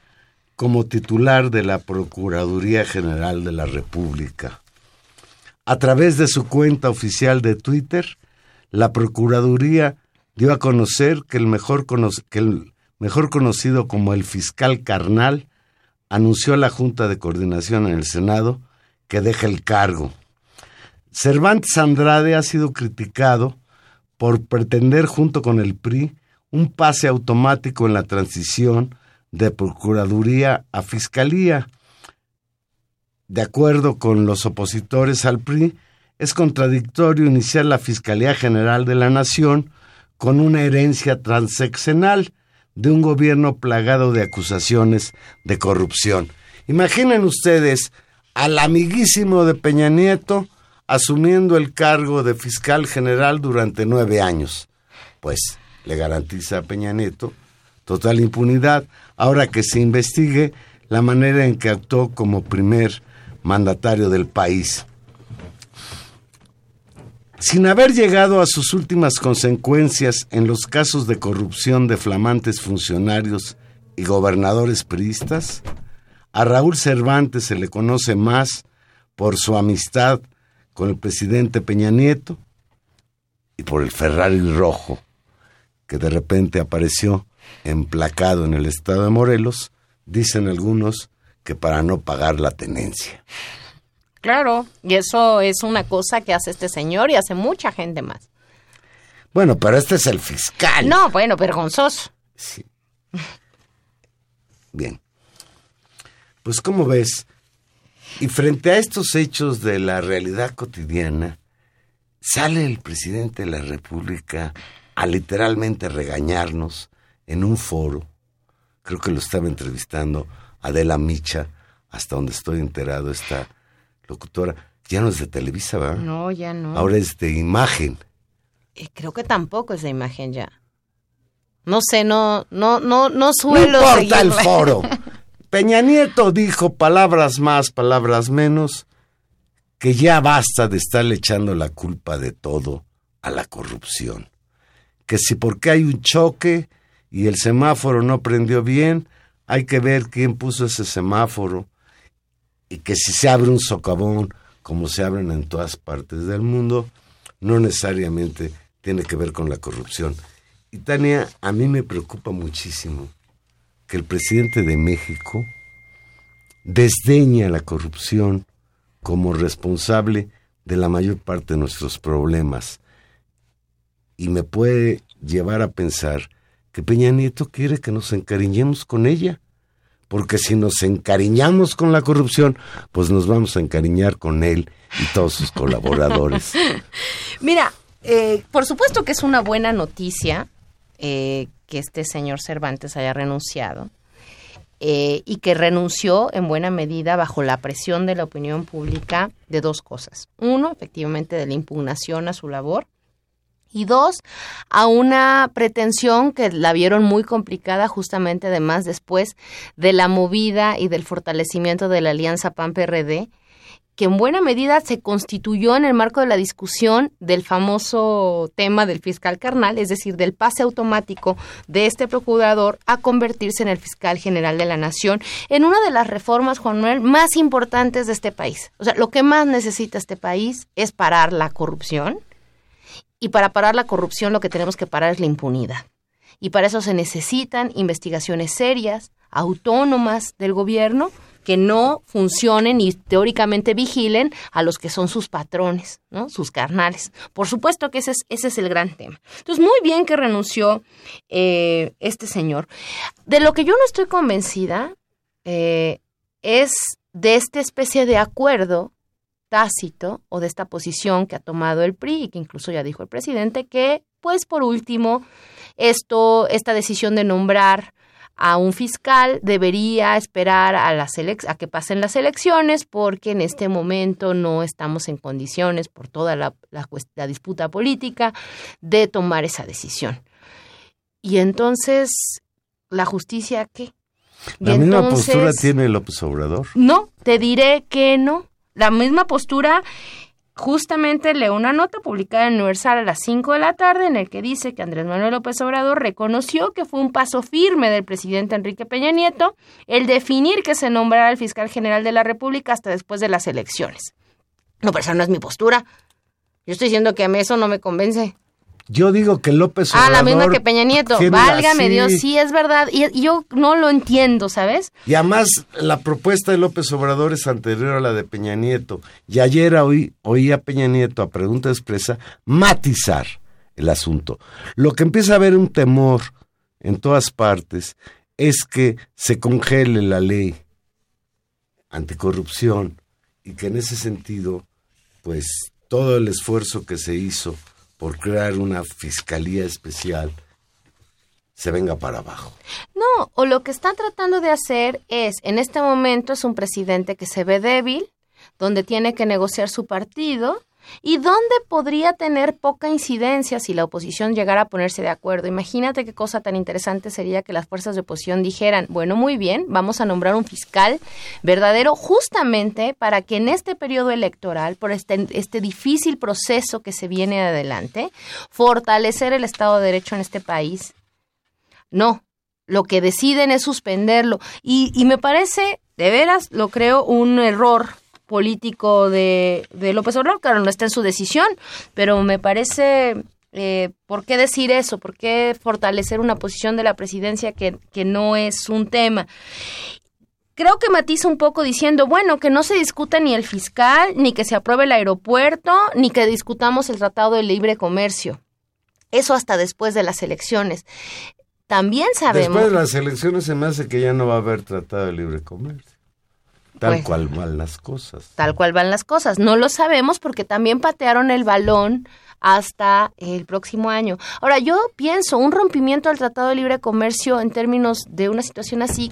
como titular de la Procuraduría General de la República. A través de su cuenta oficial de Twitter, la Procuraduría dio a conocer que el mejor, conocido como el fiscal carnal anunció a la Junta de Coordinación en el Senado que deja el cargo. Cervantes Andrade ha sido criticado por pretender junto con el PRI un pase automático en la transición de Procuraduría a Fiscalía, de acuerdo con los opositores al PRI, es contradictorio iniciar la Fiscalía General de la Nación con una herencia transeccional de un gobierno plagado de acusaciones de corrupción. Imaginen ustedes al amiguísimo de Peña Nieto asumiendo el cargo de fiscal general durante nueve años. Pues le garantiza a Peña Nieto total impunidad ahora que se investigue la manera en que actuó como primer mandatario del país. Sin haber llegado a sus últimas consecuencias en los casos de corrupción de flamantes funcionarios y gobernadores priistas, a Raúl Cervantes se le conoce más por su amistad con el presidente Peña Nieto y por el Ferrari rojo que de repente apareció emplacado en el estado de Morelos, dicen algunos que para no pagar la tenencia. Claro, y eso es una cosa que hace este señor y hace mucha gente más. Bueno, pero este es el fiscal. No, bueno, vergonzoso. Sí. Bien. Pues como ves, y frente a estos hechos de la realidad cotidiana, sale el presidente de la República a literalmente regañarnos en un foro. Creo que lo estaba entrevistando Adela Micha, hasta donde estoy enterado, esta locutora. Ya no es de Televisa, ¿verdad? No, ya no. Ahora es de imagen. Eh, creo que tampoco es de imagen ya. No sé, no, no, no, no suelo. No importa el foro. Peña Nieto dijo palabras más, palabras menos, que ya basta de estarle echando la culpa de todo a la corrupción. Que si porque hay un choque y el semáforo no prendió bien, hay que ver quién puso ese semáforo y que si se abre un socavón, como se abren en todas partes del mundo, no necesariamente tiene que ver con la corrupción. Y Tania, a mí me preocupa muchísimo que el presidente de México desdeña la corrupción como responsable de la mayor parte de nuestros problemas. Y me puede llevar a pensar que Peña Nieto quiere que nos encariñemos con ella. Porque si nos encariñamos con la corrupción, pues nos vamos a encariñar con él y todos sus colaboradores. Mira, eh, por supuesto que es una buena noticia eh, que este señor Cervantes haya renunciado eh, y que renunció en buena medida bajo la presión de la opinión pública de dos cosas. Uno, efectivamente, de la impugnación a su labor y dos, a una pretensión que la vieron muy complicada justamente además después de la movida y del fortalecimiento de la alianza PAN-PRD que en buena medida se constituyó en el marco de la discusión del famoso tema del fiscal carnal, es decir, del pase automático de este procurador a convertirse en el fiscal general de la nación, en una de las reformas, Juan Manuel, más importantes de este país. O sea, lo que más necesita este país es parar la corrupción, y para parar la corrupción lo que tenemos que parar es la impunidad. Y para eso se necesitan investigaciones serias, autónomas del gobierno, que no funcionen y teóricamente vigilen a los que son sus patrones, ¿no? Sus carnales. Por supuesto que ese es, ese es el gran tema. Entonces, muy bien que renunció eh, este señor. De lo que yo no estoy convencida eh, es de esta especie de acuerdo tácito o de esta posición que ha tomado el PRI y que incluso ya dijo el presidente que, pues por último, esto, esta decisión de nombrar a un fiscal debería esperar a, las a que pasen las elecciones porque en este momento no estamos en condiciones por toda la, la, disputa política de tomar esa decisión. Y entonces, ¿la justicia qué? La misma postura tiene López Obrador. No, te diré que no. La misma postura justamente leo una nota publicada en Universal a las 5 de la tarde en el que dice que Andrés Manuel López Obrador reconoció que fue un paso firme del presidente Enrique Peña Nieto el definir que se nombrara el fiscal general de la República hasta después de las elecciones. No, pero esa no es mi postura. Yo estoy diciendo que a mí eso no me convence. Yo digo que López Obrador... Ah, la misma que Peña Nieto. Válgame Dios, sí, es verdad. Y, yo no lo entiendo, ¿sabes? Y además, la propuesta de López Obrador es anterior a la de Peña Nieto. Y ayer oí, oí a Peña Nieto, a pregunta expresa, matizar el asunto. Lo que empieza a haber un temor en todas partes es que se congele la ley anticorrupción y que en ese sentido, pues todo el esfuerzo que se hizo por crear una fiscalía especial se venga para abajo. No, o lo que está tratando de hacer es, en este momento es un presidente que se ve débil, donde tiene que negociar su partido, y dónde podría tener poca incidencia si la oposición llegara a ponerse de acuerdo. Imagínate qué cosa tan interesante sería que las fuerzas de oposición dijeran, bueno, muy bien, vamos a nombrar un fiscal verdadero justamente para que en este periodo electoral, por este, este difícil proceso que se viene adelante, fortalecer el Estado de Derecho en este país. No, lo que deciden es suspenderlo. Y, y me parece, de veras, lo creo, un error político de, López Obrador, claro, no está en su decisión, pero me parece eh, ¿por qué decir eso? ¿Por qué fortalecer una posición de la presidencia que, que, no es un tema? Creo que matiza un poco diciendo, bueno, que no se discuta ni el fiscal, ni que se apruebe el aeropuerto, ni que discutamos el Tratado de Libre Comercio. Eso hasta después de las elecciones. También sabemos... Después de las elecciones se me hace que ya no va a haber Tratado de Libre Comercio. Tal pues, cual van las cosas. Tal cual van las cosas. No lo sabemos porque también patearon el balón hasta el próximo año. Ahora, yo pienso, un rompimiento al Tratado de Libre Comercio en términos de una situación así,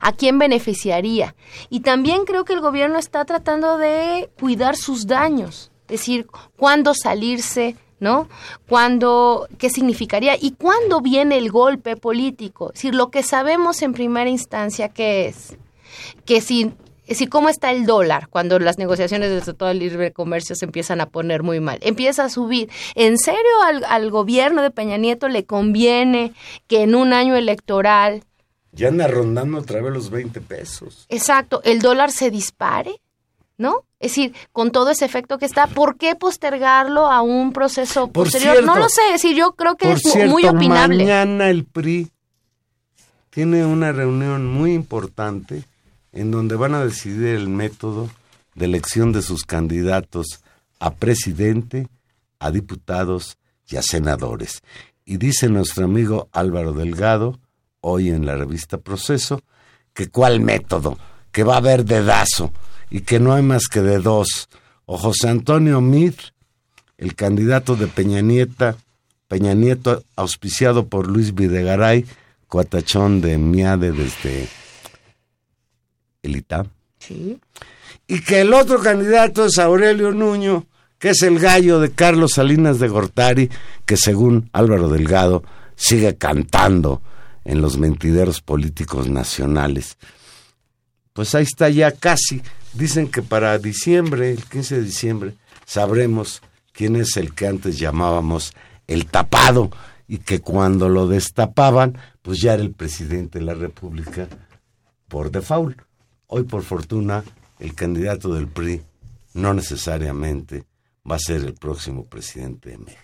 ¿a quién beneficiaría? Y también creo que el gobierno está tratando de cuidar sus daños, es decir, cuándo salirse ¿no? ¿Cuándo, qué significaría? ¿Y cuándo viene el golpe político? Es decir, lo que sabemos en primera instancia que es que si si cómo está el dólar cuando las negociaciones del Tratado de Libre Comercio se empiezan a poner muy mal. Empieza a subir. ¿En serio al, al, gobierno de Peña Nieto le conviene que en un año electoral... Ya anda rondando otra vez los 20 pesos. Exacto, el dólar se dispare, ¿no? Es decir, con todo ese efecto que está, ¿por qué postergarlo a un proceso posterior? no lo sé, es decir, yo creo que es muy opinable. Mañana el PRI tiene una reunión muy importante en donde van a decidir el método de elección de sus candidatos a presidente, a diputados y a senadores. Y dice nuestro amigo Álvaro Delgado, hoy en la revista Proceso, que cuál método, que va a haber dedazo y que no hay más que de dos. O José Antonio Mir, el candidato de Peña Nieta, Peña Nieto auspiciado por Luis Videgaray, coatachón de Miade desde el ITAM. Sí. Y que el otro candidato es Aurelio Nuño, que es el gallo de Carlos Salinas de Gortari, que según Álvaro Delgado sigue cantando en los mentideros políticos nacionales. Pues ahí está ya casi. Dicen que para diciembre, el 15 de diciembre, sabremos quién es el que antes llamábamos el tapado y que cuando lo destapaban, pues ya era el presidente de la República por default. Hoy, por fortuna, el candidato del PRI no necesariamente va a ser el próximo presidente de México.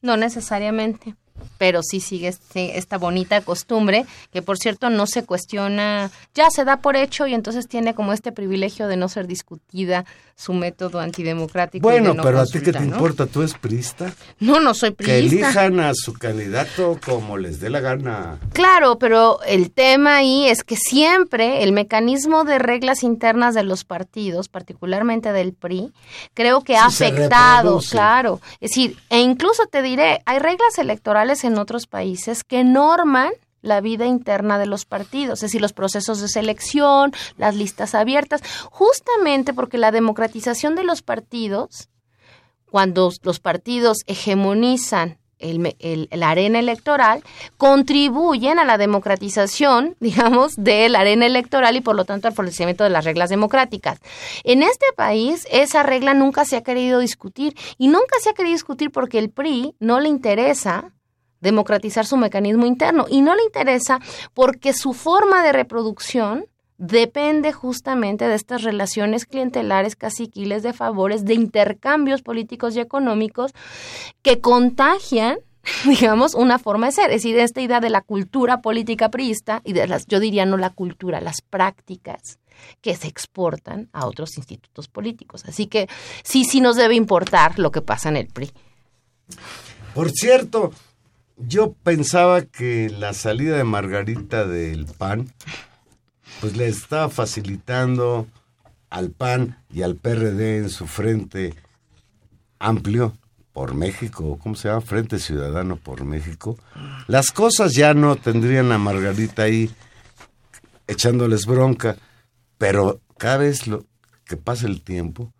No necesariamente pero sí sigue este, esta bonita costumbre que por cierto no se cuestiona, ya se da por hecho y entonces tiene como este privilegio de no ser discutida su método antidemocrático. Bueno, no pero a ti qué te importa, ¿tú es prista? No, no soy prista. Que elijan a su candidato como les dé la gana. Claro, pero el tema ahí es que siempre el mecanismo de reglas internas de los partidos, particularmente del PRI, creo que ha afectado, claro. Es decir, e incluso te diré, hay reglas electorales en otros países que norman la vida interna de los partidos, es decir, los procesos de selección, las listas abiertas, justamente porque la democratización de los partidos, cuando los partidos hegemonizan el, la arena electoral, contribuyen a la democratización, digamos, de la arena electoral y por lo tanto al fortalecimiento de las reglas democráticas. En este país esa regla nunca se ha querido discutir y nunca se ha querido discutir porque el PRI no le interesa democratizar su mecanismo interno y no le interesa porque su forma de reproducción depende justamente de estas relaciones clientelares, caciquiles de favores, de intercambios políticos y económicos que contagian digamos, una forma de ser, es decir, esta idea de la cultura política priista y de las, yo diría no la cultura, las prácticas que se exportan a otros institutos políticos. Así que sí, sí nos debe importar lo que pasa en el PRI. Por cierto, yo pensaba que la salida de Margarita del PAN, pues le estaba facilitando al PAN y al PRD en su frente amplio por México, ¿cómo se llama? Frente Ciudadano por México. Las cosas ya no tendrían a Margarita ahí echándoles bronca, pero cada vez lo que pasa el tiempo,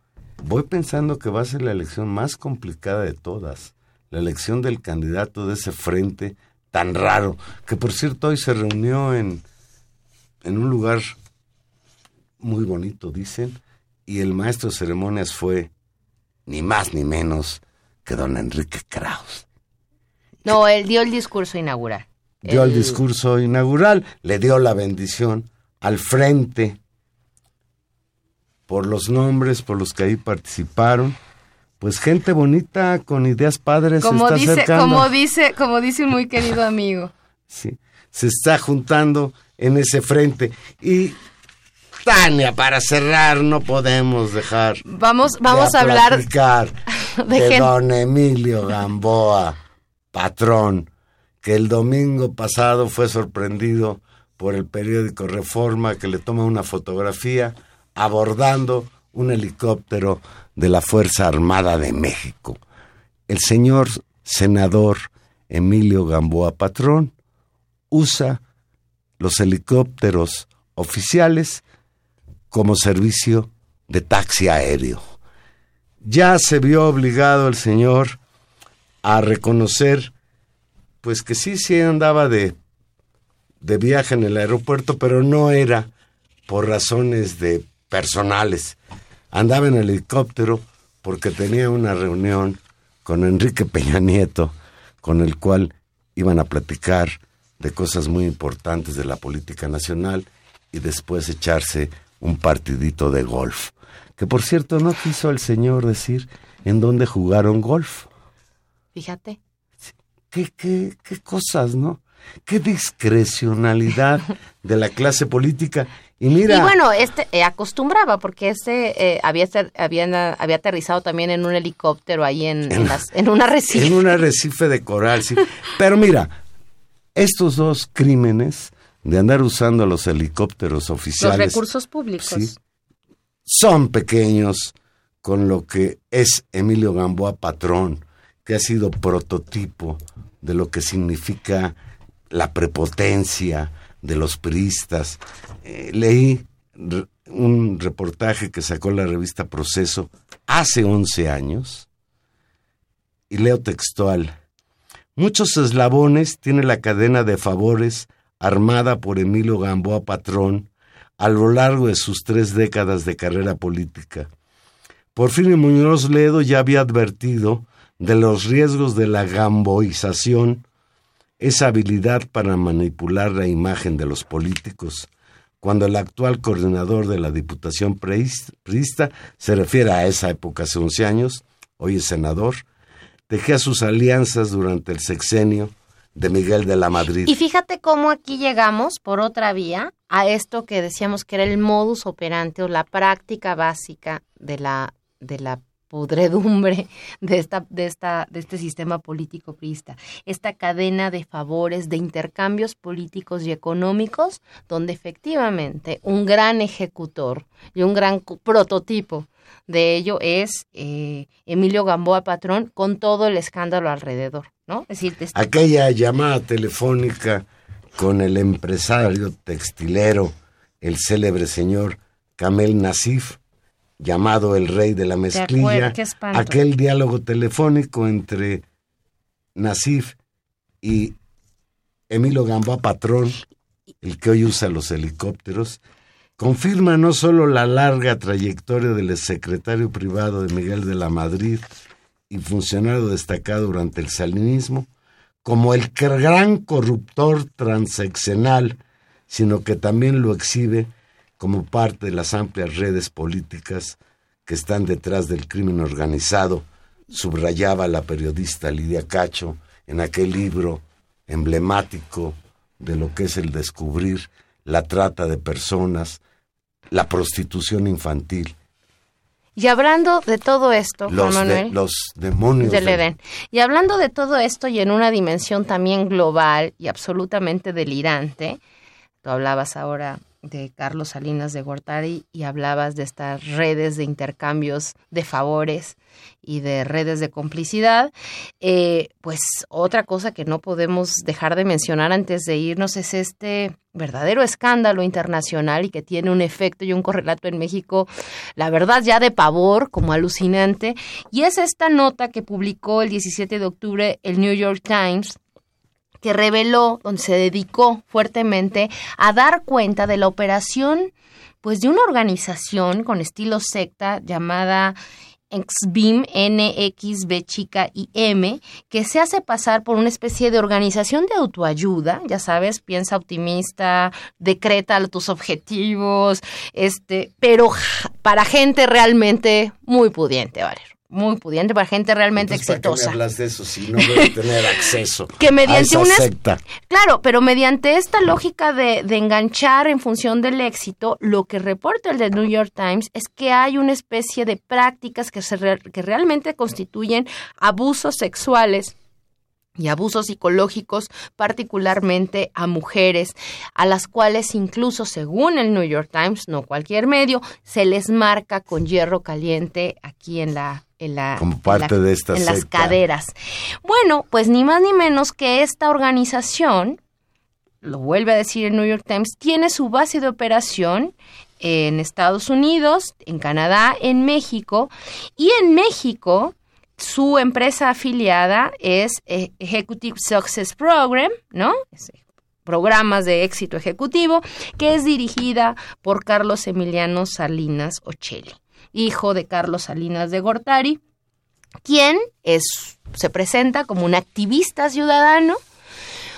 voy pensando que va a ser la elección más complicada de todas la elección del candidato de ese frente tan raro, que por cierto hoy se reunió en, en un lugar muy bonito, dicen, y el maestro de ceremonias fue ni más ni menos que don Enrique Kraus. No, él dio el discurso inaugural. Dio el... el discurso inaugural, le dio la bendición al frente por los nombres por los que ahí participaron pues gente bonita con ideas padres como se está dice, acercando. Como dice, como dice un muy querido amigo. Sí, se está juntando en ese frente. Y Tania, para cerrar, no podemos dejar. Vamos, vamos a hablar de, de don Emilio Gamboa, patrón, que el domingo pasado fue sorprendido por el periódico Reforma que le toma una fotografía abordando un helicóptero de la Fuerza Armada de México. El señor senador Emilio Gamboa Patrón usa los helicópteros oficiales como servicio de taxi aéreo. Ya se vio obligado el señor a reconocer pues que sí, sí andaba de, de viaje en el aeropuerto, pero no era por razones de personales, andaba en el helicóptero porque tenía una reunión con Enrique Peña Nieto, con el cual iban a platicar de cosas muy importantes de la política nacional y después echarse un partidito de golf. Que por cierto no quiso el señor decir en dónde jugaron golf. Fíjate. ¿Qué, qué, qué cosas, no? Qué discrecionalidad de la clase política Y mira, Y bueno, este eh, acostumbraba, porque este eh, había, había, había aterrizado también en un helicóptero ahí en, en, las- en un arrecife. en un arrecife de coral, sí. Pero mira, estos dos crímenes de andar usando los helicópteros Los oficiales recursos públicos. Sí. son pequeños con lo que es Emilio Gamboa Patrón, que ha sido prototipo de lo que significa la prepotencia de los priistas. Eh, leí un reportaje que sacó la revista Proceso hace 11 años y leo textual. Muchos eslabones tiene la cadena de favores armada por Emilio Gamboa Patrón a lo largo de sus tres décadas de carrera política. Porfirio Muñoz Ledo ya había advertido de los riesgos de la gamboización, esa habilidad para manipular la imagen de los políticos, cuando el actual coordinador de la Diputación priista se refiere a esa época hace 11 años, hoy es senador, tejía sus alianzas durante el sexenio de Miguel de la Madrid. Y fíjate cómo aquí llegamos por otra vía a esto que decíamos que era el modus operandi o la práctica básica de la de la pudredumbre de esta de esta de este sistema político priista, esta cadena de favores, de intercambios políticos y económicos donde efectivamente un gran ejecutor y un gran prototipo de ello es eh, Emilio Gamboa Patrón con todo el escándalo alrededor, ¿no? Es decir, este- aquella llamada telefónica con el empresario textilero, el célebre señor Kamel Nasif, llamado el rey de la mezclilla, acuerdo, aquel diálogo telefónico entre Nasif y Emilio Gamboa Patrón, el que hoy usa los helicópteros, confirma no solo la larga trayectoria del secretario privado de Miguel de la Madrid y funcionario destacado durante el salinismo, como el gran corruptor transeccional, sino que también lo exhibe como parte de las amplias redes políticas que están detrás del crimen organizado, subrayaba la periodista Lidia Cacho en aquel libro emblemático de lo que es el descubrir la trata de personas, la prostitución infantil, Y hablando de todo esto, Juan los, de- Manuel, los demonios del del- Edén, y hablando de todo esto y en una dimensión también global y absolutamente delirante, tú hablabas ahora de Carlos Salinas de Gortari y hablabas de estas redes de intercambios de favores y de redes de complicidad, eh, pues otra cosa que no podemos dejar de mencionar antes de irnos es este verdadero escándalo internacional y que tiene un efecto y un correlato en México, la verdad ya de pavor, como alucinante, y es esta nota que publicó el 17 de octubre el New York Times que reveló, donde se dedicó fuertemente a dar cuenta de la operación pues de una organización con estilo secta llamada XBIM, NXB chica y M, que se hace pasar por una especie de organización de autoayuda, ya sabes, piensa optimista, decreta tus objetivos, este, pero para gente realmente muy pudiente, Valero. Muy pudiente, para gente realmente Entonces, ¿para qué me exitosa hablas de eso si no voy a tener acceso que a mediante esa una secta? claro pero mediante esta lógica de, de enganchar en función del éxito lo que reporta el de New York Times es que hay una especie de prácticas que se re- que realmente constituyen abusos sexuales y abusos psicológicos, particularmente a mujeres, a las cuales incluso, según el New York Times, no cualquier medio, se les marca con hierro caliente aquí en la en la Como en parte la- de esta en las caderas. Bueno, pues ni más ni menos que esta organización, lo vuelve a decir el New York Times, tiene su base de operación en Estados Unidos, en Canadá, en México y en México su empresa afiliada es eh, Executive Success Program, ¿no? Eh, Programas de éxito ejecutivo, que es dirigida por Carlos Emiliano Salinas Ocelli, hijo de Carlos Salinas de Gortari, quien es, se presenta como un activista ciudadano,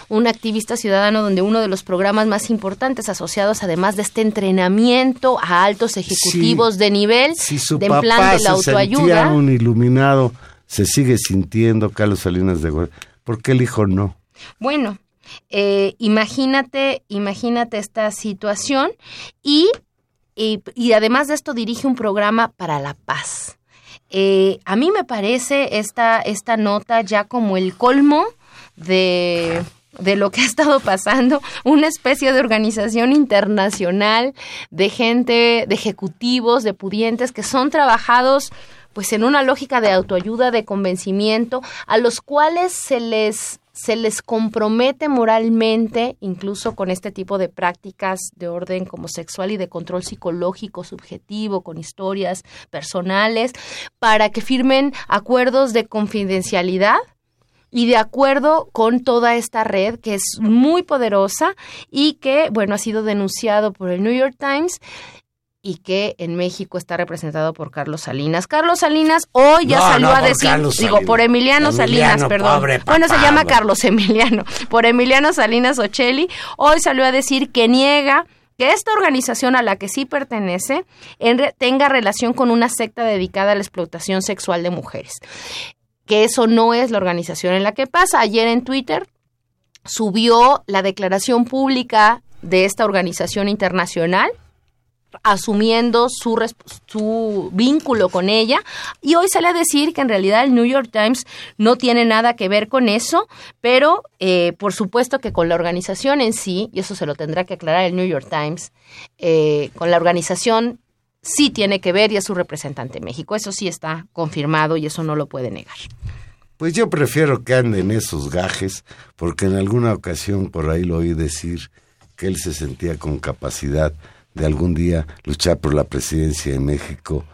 un activista ciudadano donde uno de los programas más importantes asociados además de este entrenamiento a altos ejecutivos de nivel Si su de papá plan de la se sentía autoayuda. un iluminado, se sigue sintiendo Carlos Salinas de Gortari. ¿Por qué el hijo no? Bueno, Eh, imagínate, imagínate esta situación y, y, además de esto dirige un programa para la paz. Eh, a mí me parece esta, esta nota ya como el colmo de de lo que ha estado pasando, una especie de organización internacional de gente, de ejecutivos, de pudientes que son trabajados pues en una lógica de autoayuda, de convencimiento, a los cuales se les se les compromete moralmente, incluso con este tipo de prácticas de orden como sexual y de control psicológico subjetivo, con historias personales, para que firmen acuerdos de confidencialidad y de acuerdo con toda esta red que es muy poderosa y que, bueno, ha sido denunciado por el New York Times y que en México está representado por Carlos Salinas. Carlos Salinas hoy ya salió a decir, digo, por Emiliano, Salinas, perdón. bueno, se llama Carlos Emiliano, por Emiliano Salinas Ocelli, hoy salió a decir que niega que esta organización a la que sí pertenece tenga relación con una secta dedicada a la explotación sexual de mujeres que eso no es la organización en la que pasa. Ayer en Twitter subió la declaración pública de esta organización internacional asumiendo su, su vínculo con ella y hoy sale a decir que en realidad el New York Times no tiene nada que ver con eso, pero eh, por supuesto que con la organización en sí, y eso se lo tendrá que aclarar el New York Times, eh, con la organización sí tiene que ver y es su representante en México. Eso sí está confirmado y eso no lo puede negar. Pues yo prefiero que anden esos gajes, porque en alguna ocasión por ahí lo oí decir que él se sentía con capacidad de algún día luchar por la presidencia de México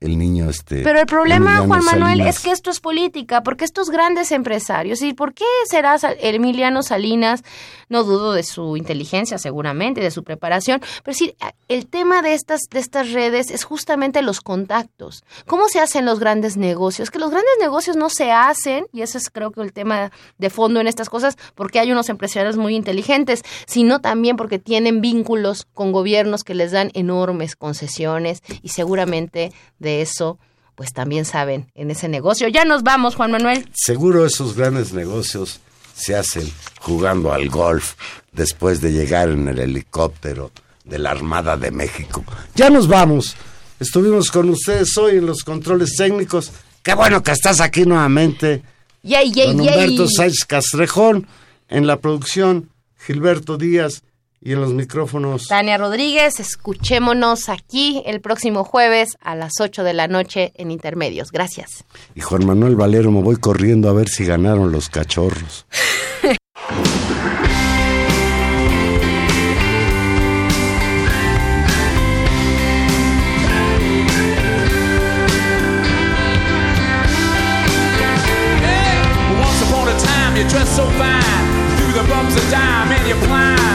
el niño este pero el problema Juan Manuel es que esto es política porque estos grandes empresarios y por qué será Emiliano Salinas no dudo de su inteligencia seguramente de su preparación pero sí el tema de estas de estas redes es justamente los contactos. Cómo se hacen los grandes negocios que los grandes negocios no se hacen y ese es creo que el tema de fondo en estas cosas porque hay unos empresarios muy inteligentes sino también porque tienen vínculos con gobiernos que les dan enormes concesiones y seguramente de eso, pues también saben en ese negocio. Ya nos vamos, Juan Manuel. Seguro esos grandes negocios se hacen jugando al golf después de llegar en el helicóptero de la Armada de México. Ya nos vamos. Estuvimos con ustedes hoy en los controles técnicos. Qué bueno que estás aquí nuevamente. Yay, yay, con Humberto Sáenz Castrejón en la producción, Gilberto Díaz y en los micrófonos. Tania Rodríguez, escuchémonos aquí el próximo jueves a las 8 de la noche en Intermedios. Gracias. Y Juan Manuel Valero, me voy corriendo a ver si ganaron los cachorros. so fine through the bumps of time and you climb And